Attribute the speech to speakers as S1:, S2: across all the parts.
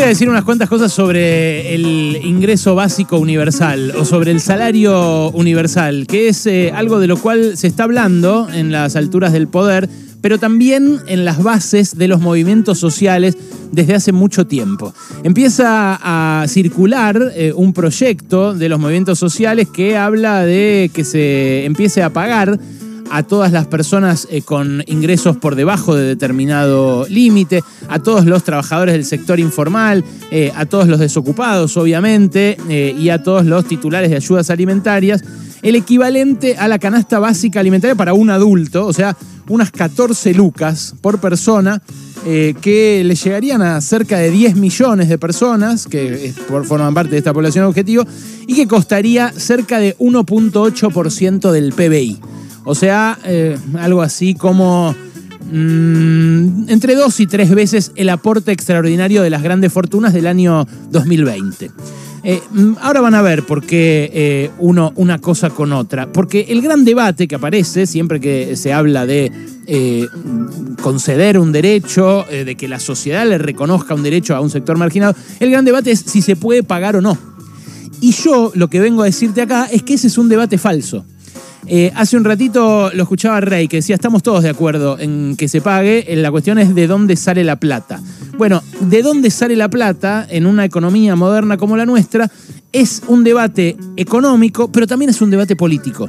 S1: voy a decir unas cuantas cosas sobre el ingreso básico universal o sobre el salario universal, que es eh, algo de lo cual se está hablando en las alturas del poder, pero también en las bases de los movimientos sociales desde hace mucho tiempo. Empieza a circular eh, un proyecto de los movimientos sociales que habla de que se empiece a pagar a todas las personas eh, con ingresos por debajo de determinado límite, a todos los trabajadores del sector informal, eh, a todos los desocupados, obviamente, y a todos los titulares de ayudas alimentarias, el equivalente a la canasta básica alimentaria para un adulto, o sea, unas 14 lucas por persona eh, que le llegarían a cerca de 10 millones de personas que forman parte de esta población objetivo y que costaría cerca de 1.8% del PBI. O sea, eh, algo así como mm, entre dos y tres veces el aporte extraordinario de las grandes fortunas del año 2020. Eh, mm, ahora van a ver por qué eh, uno una cosa con otra. Porque el gran debate que aparece siempre que se habla de conceder un derecho, de que la sociedad le reconozca un derecho a un sector marginado, el gran debate es si se puede pagar o no. Y yo lo que vengo a decirte acá es que ese es un debate falso. Hace un ratito lo escuchaba Rey, que decía, estamos todos de acuerdo en que se pague, la cuestión es de dónde sale la plata. Bueno, ¿de dónde sale la plata en una economía moderna como la nuestra? Es un debate económico, pero también es un debate político.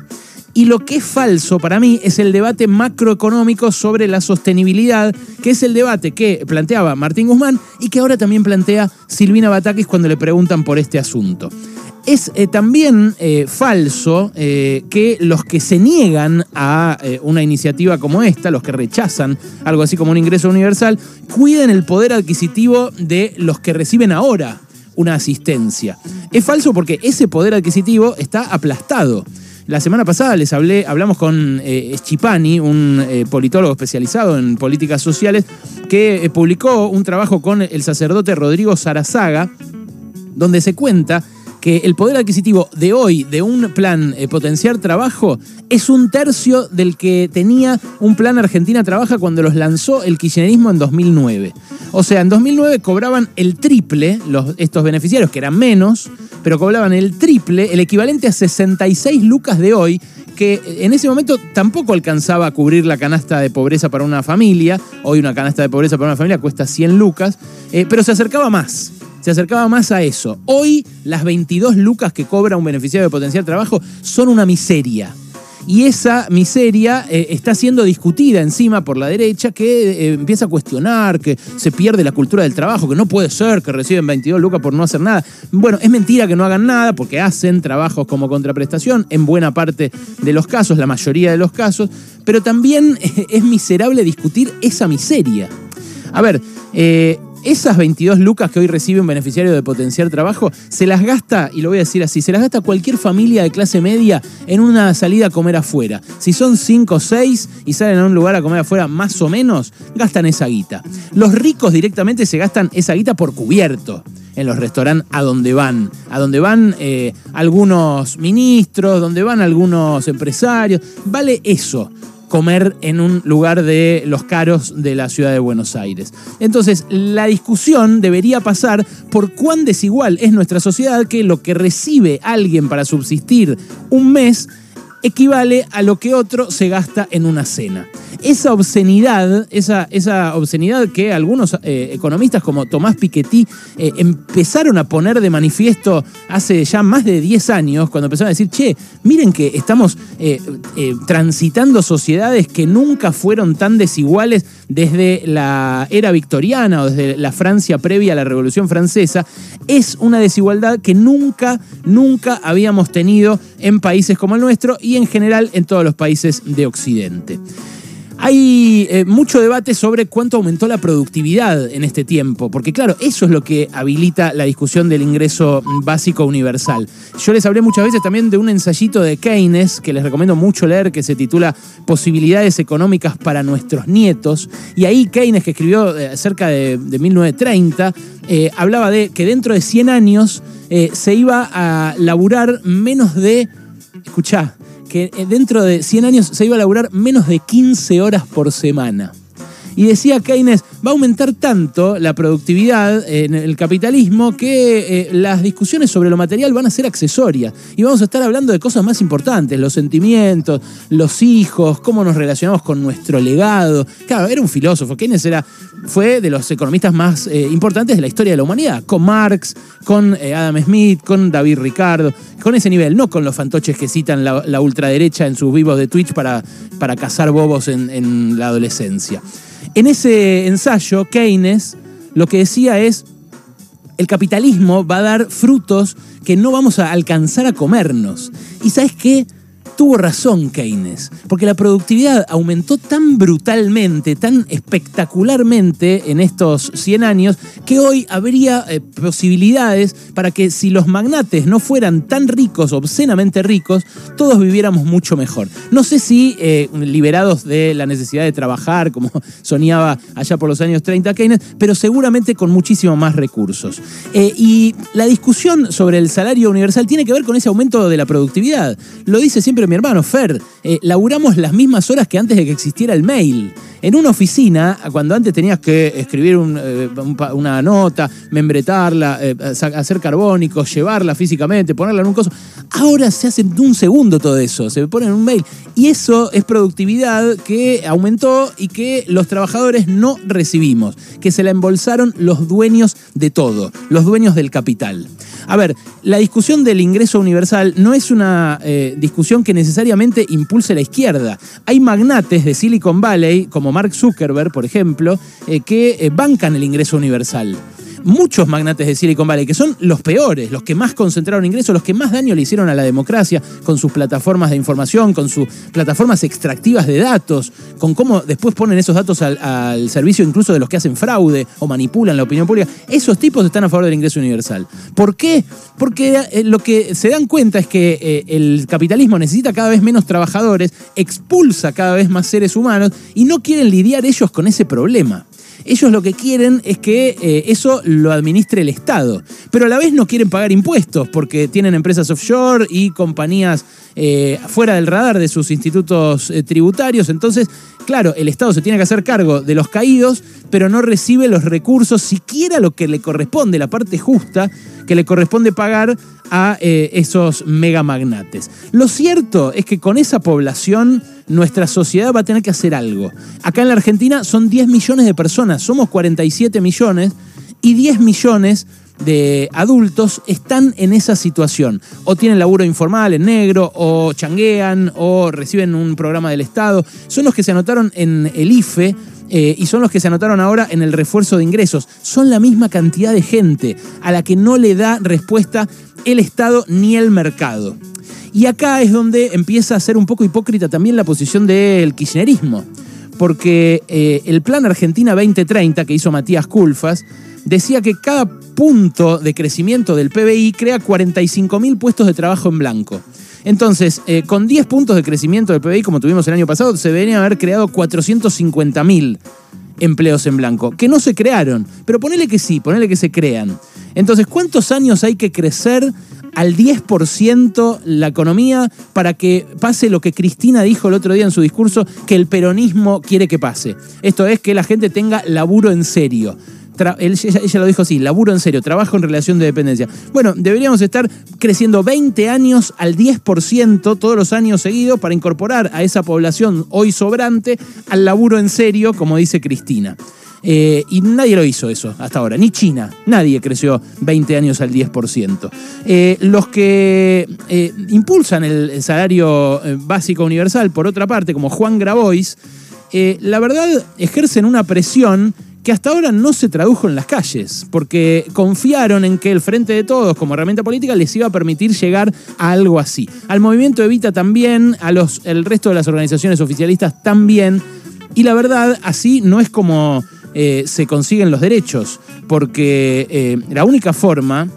S1: Y lo que es falso para mí es el debate macroeconómico sobre la sostenibilidad, que es el debate que planteaba Martín Guzmán y que ahora también plantea Silvina Batakis cuando le preguntan por este asunto. Es eh, también eh, falso eh, que los que se niegan a una iniciativa como esta, los que rechazan algo así como un ingreso universal, cuiden el poder adquisitivo de los que reciben ahora una asistencia. Es falso porque ese poder adquisitivo está aplastado. La semana pasada les hablé, hablamos con Schipani, un politólogo especializado en políticas sociales, que publicó un trabajo con el sacerdote Rodrigo Sarazaga, donde se cuenta que el poder adquisitivo de hoy de un plan eh, potenciar trabajo es un tercio del que tenía un plan Argentina Trabaja cuando los lanzó el kirchnerismo en 2009. O sea, en 2009 cobraban el triple los, estos beneficiarios, que eran menos, pero cobraban el triple, el equivalente a 66 lucas de hoy, que en ese momento tampoco alcanzaba a cubrir la canasta de pobreza para una familia. Hoy una canasta de pobreza para una familia cuesta 100 lucas, eh, pero se acercaba más se acercaba más a eso. Hoy las 22 lucas que cobra un beneficiario de potencial trabajo son una miseria. Y esa miseria eh, está siendo discutida encima por la derecha que eh, empieza a cuestionar que se pierde la cultura del trabajo, que no puede ser que reciben 22 lucas por no hacer nada. Bueno, es mentira que no hagan nada porque hacen trabajos como contraprestación en buena parte de los casos, la mayoría de los casos, pero también es miserable discutir esa miseria. A ver, eh, esas 22 lucas que hoy recibe un beneficiario de potenciar trabajo, se las gasta, y lo voy a decir así, se las gasta cualquier familia de clase media en una salida a comer afuera. Si son 5 o 6 y salen a un lugar a comer afuera más o menos, gastan esa guita. Los ricos directamente se gastan esa guita por cubierto en los restaurantes a donde van, a donde van eh, algunos ministros, donde van algunos empresarios. Vale eso comer en un lugar de los caros de la ciudad de Buenos Aires. Entonces, la discusión debería pasar por cuán desigual es nuestra sociedad que lo que recibe alguien para subsistir un mes equivale a lo que otro se gasta en una cena. Esa obscenidad, esa, esa obscenidad que algunos eh, economistas como Tomás Piketty eh, empezaron a poner de manifiesto hace ya más de 10 años, cuando empezaron a decir, che, miren que estamos eh, transitando sociedades que nunca fueron tan desiguales desde la era victoriana o desde la Francia previa a la Revolución Francesa, es una desigualdad que nunca, nunca habíamos tenido en países como el nuestro y en general en todos los países de Occidente. Hay eh, mucho debate sobre cuánto aumentó la productividad en este tiempo, porque claro, eso es lo que habilita la discusión del ingreso básico universal. Yo les hablé muchas veces también de un ensayito de Keynes, que les recomiendo mucho leer, que se titula Posibilidades económicas para nuestros nietos, y ahí Keynes, que escribió eh, cerca de, 1930, eh, hablaba de que dentro de 100 años se iba a laburar menos de, escuchá, que eh, dentro de 100 años se iba a laburar menos de 15 horas por semana. Y decía Keynes, va a aumentar tanto la productividad en el capitalismo que eh, las discusiones sobre lo material van a ser accesorias. Y vamos a estar hablando de cosas más importantes, los sentimientos, los hijos, cómo nos relacionamos con nuestro legado. Claro, era un filósofo. Keynes era, fue de los economistas más eh, importantes de la historia de la humanidad, con Marx, con eh, Adam Smith, con David Ricardo, con ese nivel, no con los fantoches que citan la, ultraderecha en sus vivos de Twitch para, para cazar bobos en la adolescencia. En ese ensayo, Keynes lo que decía es, el capitalismo va a dar frutos que no vamos a alcanzar a comernos. ¿Y sabes qué? Tuvo razón Keynes, porque la productividad aumentó tan brutalmente, tan espectacularmente en estos 100 años, que hoy habría eh, posibilidades para que si los magnates no fueran tan ricos, obscenamente ricos, todos viviéramos mucho mejor. No sé si eh, liberados de la necesidad de trabajar, como soñaba allá por los años 30 Keynes, pero seguramente con muchísimo más recursos. Eh, y la discusión sobre el salario universal tiene que ver con ese aumento de la productividad. Lo dice siempre mi hermano Fer, eh, laburamos las mismas horas que antes de que existiera el mail. En una oficina, cuando antes tenías que escribir eh, una nota, membretarla, eh, hacer carbónicos, llevarla físicamente, ponerla en un coso, ahora se hace en un segundo todo eso, se pone en un mail. Y eso es productividad que aumentó y que los trabajadores no recibimos, que se la embolsaron los dueños de todo, los dueños del capital. A ver, la discusión del ingreso universal no es una eh, discusión que necesariamente impulse la izquierda. Hay magnates de Silicon Valley, como Mark Zuckerberg, por ejemplo, eh, que eh, bancan el ingreso universal muchos magnates de Silicon Valley, que son los peores, los que más concentraron ingresos, los que más daño le hicieron a la democracia, con sus plataformas de información, con sus plataformas extractivas de datos, con cómo después ponen esos datos al, servicio incluso de los que hacen fraude o manipulan la opinión pública. Esos tipos están a favor del ingreso universal. ¿Por qué? Porque eh, lo que se dan cuenta es que eh, el capitalismo necesita cada vez menos trabajadores, expulsa cada vez más seres humanos y no quieren lidiar ellos con ese problema. Ellos lo que quieren es que eh, eso lo administre el Estado, pero a la vez no quieren pagar impuestos porque tienen empresas offshore y compañías eh, fuera del radar de sus institutos eh, tributarios. Entonces, claro, el Estado se tiene que hacer cargo de los caídos, pero no recibe los recursos, siquiera lo que le corresponde, la parte justa que le corresponde pagar a esos megamagnates. Lo cierto es que con esa población nuestra sociedad va a tener que hacer algo. Acá en la Argentina son 10 millones de personas, somos 47 millones y 10 millones de adultos están en esa situación. O tienen laburo informal en negro, o changuean, o reciben un programa del Estado. Son los que se anotaron en el IFE. Eh, y son los que se anotaron ahora en el refuerzo de ingresos. Son la misma cantidad de gente a la que no le da respuesta el Estado ni el mercado. Y acá es donde empieza a ser un poco hipócrita también la posición del kirchnerismo, porque eh, el plan Argentina 2030 que hizo Matías Culfas decía que cada punto de crecimiento del PBI crea 45.000 puestos de trabajo en blanco. Entonces, eh, con 10 puntos de crecimiento del PBI, como tuvimos el año pasado, se deberían haber creado 450.000 empleos en blanco, que no se crearon, pero ponele que sí, ponele que se crean. Entonces, ¿cuántos años hay que crecer al 10% la economía para que pase lo que Cristina dijo el otro día en su discurso, que el peronismo quiere que pase. Esto es que la gente tenga laburo en serio. Ella, lo dijo así, laburo en serio, trabajo en relación de dependencia. Bueno, deberíamos estar creciendo 20 años al 10% todos los años seguidos para incorporar a esa población hoy sobrante al laburo en serio, como dice Cristina. Eh, y nadie lo hizo eso hasta ahora, ni China. Nadie creció 20 años al 10%. Eh, los que eh, impulsan el salario básico universal, por otra parte, como Juan Grabois, la verdad ejercen una presión que hasta ahora no se tradujo en las calles, porque confiaron en que el Frente de Todos como herramienta política les iba a permitir llegar a algo así. Al movimiento Evita también, a los, el resto de las organizaciones oficialistas también, y la verdad así no es como eh, se consiguen los derechos, porque eh, la única forma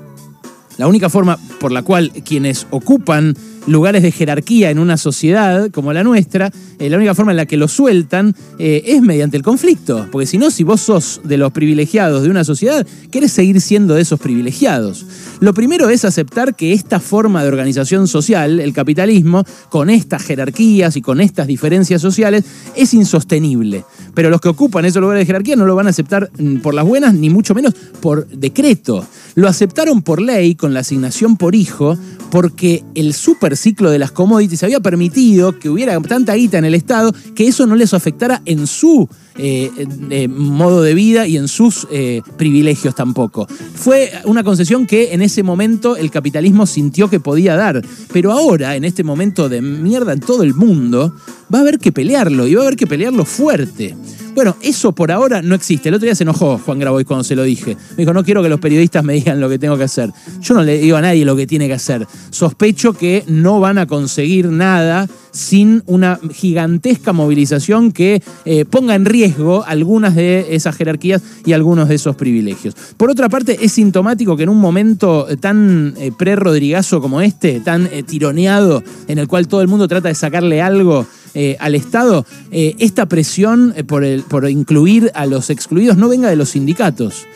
S1: La única forma por la cual quienes ocupan lugares de jerarquía en una sociedad como la nuestra, eh, la única forma en la que lo sueltan eh, es mediante el conflicto. Porque si no, si vos sos de los privilegiados de una sociedad, querés seguir siendo de esos privilegiados. Lo primero es aceptar que esta forma de organización social, el capitalismo, con estas jerarquías y con estas diferencias sociales, es insostenible. Pero los que ocupan esos lugares de jerarquía no lo van a aceptar mm, por las buenas, ni mucho menos por decreto. Lo aceptaron por ley con la asignación por hijo, porque el superciclo de las commodities había permitido que hubiera tanta guita en el Estado que eso no les afectara en su eh, eh, modo de vida y en sus eh, privilegios tampoco. Fue una concesión que en ese momento el capitalismo sintió que podía dar, pero ahora, en este momento de mierda en todo el mundo, va a haber que pelearlo y va a haber que pelearlo fuerte. Bueno, eso por ahora no existe. El otro día se enojó Juan Grabois cuando se lo dije. Me dijo, no quiero que los periodistas me digan lo que tengo que hacer. Yo no le digo a nadie lo que tiene que hacer. Sospecho que no van a conseguir nada sin una gigantesca movilización que eh, ponga en riesgo algunas de esas jerarquías y algunos de esos privilegios. Por otra parte, es sintomático que en un momento tan eh, pre-rodrigazo como este, tan eh, tironeado, en el cual todo el mundo trata de sacarle algo eh, al Estado, eh, esta presión eh, por, por incluir a los excluidos no venga de los sindicatos.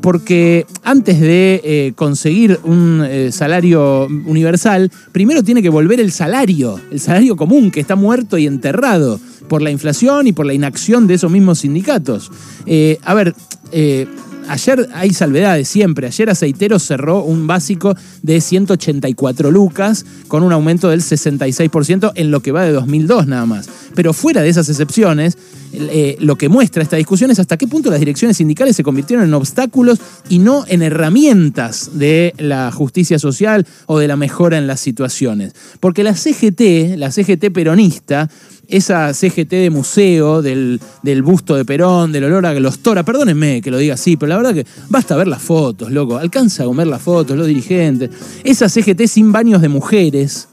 S1: porque antes de conseguir un salario universal, primero tiene que volver el salario, el salario común que está muerto y enterrado por la inflación y por la inacción de esos mismos sindicatos. a ver, ayer hay salvedades siempre. Ayer Aceitero cerró un básico de 184 lucas con un aumento del 66% en lo que va de 2002 nada más. Pero fuera de esas excepciones, eh, lo que muestra esta discusión es hasta qué punto las direcciones sindicales se convirtieron en obstáculos y no en herramientas de la justicia social o de la mejora en las situaciones. Porque la CGT, la CGT peronista, esa CGT de museo del, busto de Perón, del olor a los tora, perdónenme que lo diga así, pero la verdad que basta ver las fotos, loco, alcanza a comer las fotos, los dirigentes. Esa CGT sin baños de mujeres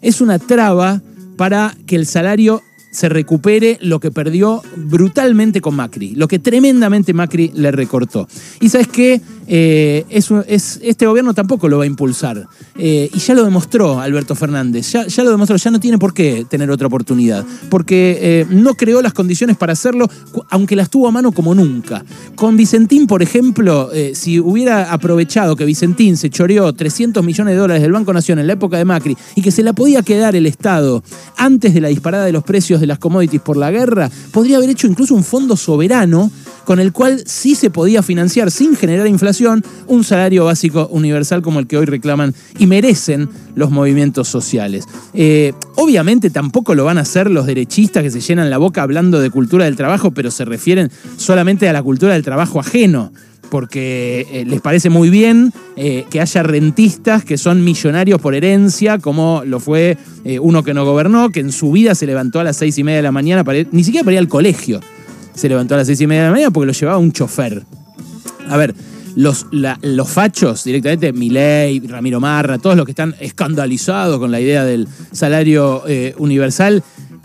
S1: es una traba para que el salario se recupere lo que perdió brutalmente con Macri, lo que tremendamente Macri le recortó. Y sabes qué, eh, es, este gobierno tampoco lo va a impulsar. Eh, y ya lo demostró Alberto Fernández, ya, ya, lo demostró, ya no tiene por qué tener otra oportunidad, porque eh, no creó las condiciones para hacerlo, aunque las tuvo a mano como nunca. Con Vicentín, por ejemplo, si hubiera aprovechado que Vicentín se choreó 300 millones de dólares del Banco Nación en la época de Macri y que se la podía quedar el Estado antes de la disparada de los precios de las commodities por la guerra, podría haber hecho incluso un fondo soberano con el cual sí se podía financiar sin generar inflación un salario básico universal como el que hoy reclaman y merecen los movimientos sociales. Eh, obviamente tampoco lo van a hacer los derechistas que se llenan la boca hablando de cultura del trabajo, pero se refieren solamente a la cultura del trabajo ajeno porque eh, les parece muy bien eh, que haya rentistas que son millonarios por herencia, como lo fue uno que no gobernó, que en su vida se levantó a las seis y media de la mañana, ni siquiera para ir al colegio. Se levantó a las seis y media de la mañana porque lo llevaba un chofer. A ver, los, los fachos, directamente Milei, Ramiro Marra, todos los que están escandalizados con la idea del salario universal,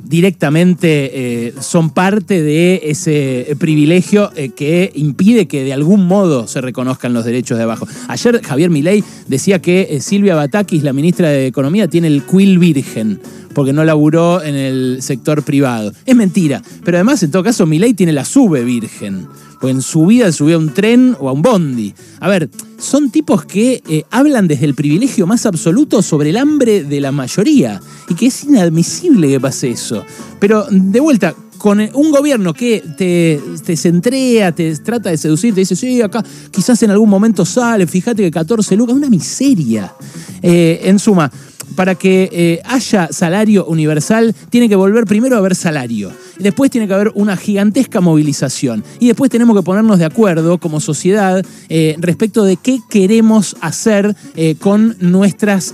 S1: directamente eh, son parte de ese privilegio eh, que impide que de algún modo se reconozcan los derechos de abajo. Ayer Javier Milei decía que eh, Silvia Batakis, la ministra de Economía, tiene el quill virgen porque no laburó en el sector privado. Es mentira, pero además en todo caso Milei tiene la sube virgen pues en su vida subió a un tren o a un bondi. A ver, son tipos que eh, hablan desde el privilegio más absoluto sobre el hambre de la mayoría y que es inadmisible que pase eso. Pero de vuelta, con un gobierno que te, te centrea, te trata de seducir, te dice, sí, acá quizás en algún momento sale, fíjate que 14 lucas, una miseria. Eh, en suma, para que eh, haya salario universal, tiene que volver primero a haber salario. Después tiene que haber una gigantesca movilización. Y después tenemos que ponernos de acuerdo como sociedad eh, respecto de qué queremos hacer eh, con, nuestras,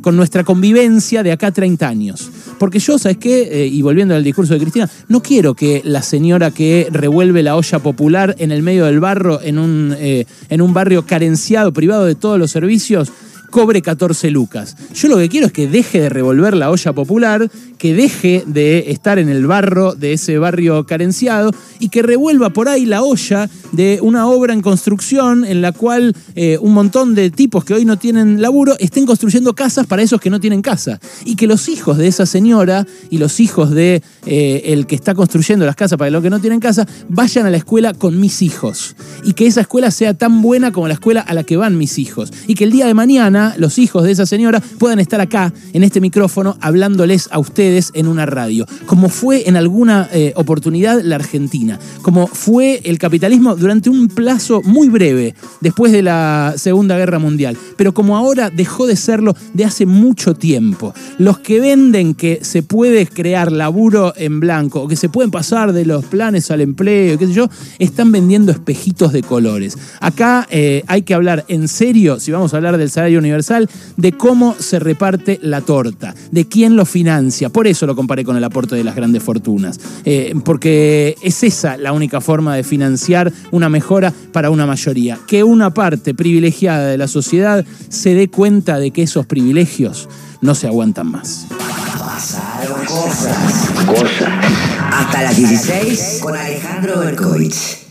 S1: con nuestra convivencia de acá a 30 años. Porque yo, ¿sabes qué? y volviendo al discurso de Cristina, no quiero que la señora que revuelve la olla popular en el medio del barro, en un, en un barrio carenciado, privado de todos los servicios, cobre 14 lucas. Yo lo que quiero es que deje de revolver la olla popular, que deje de estar en el barro de ese barrio carenciado y que revuelva por ahí la olla de una obra en construcción en la cual eh, un montón de tipos que hoy no tienen laburo estén construyendo casas para esos que no tienen casa. Y que los hijos de esa señora y los hijos de eh, el que está construyendo las casas para los que no tienen casa vayan a la escuela con mis hijos. Y que esa escuela sea tan buena como la escuela a la que van mis hijos. Y que el día de mañana los hijos de esa señora puedan estar acá, en este micrófono, hablándoles a ustedes en una radio. Como fue en alguna eh, oportunidad la Argentina. Como fue el capitalismo durante un plazo muy breve, después de la Segunda Guerra Mundial. Pero como ahora dejó de serlo de hace mucho tiempo. Los que venden que se puede crear laburo en blanco o que se pueden pasar de los planes al empleo, qué sé yo, están vendiendo espejitos de colores. Acá eh, hay que hablar en serio, si vamos a hablar del salario universal, de cómo se reparte la torta, de quién lo financia. Por eso lo comparé con el aporte de las grandes fortunas. Eh, porque es esa la única forma de financiar una mejora para una mayoría. Que una parte privilegiada de la sociedad se dé cuenta de que esos privilegios no se aguantan más.
S2: Pasaron cosas. Cosas. Hasta las 16 con Alejandro Berkovich.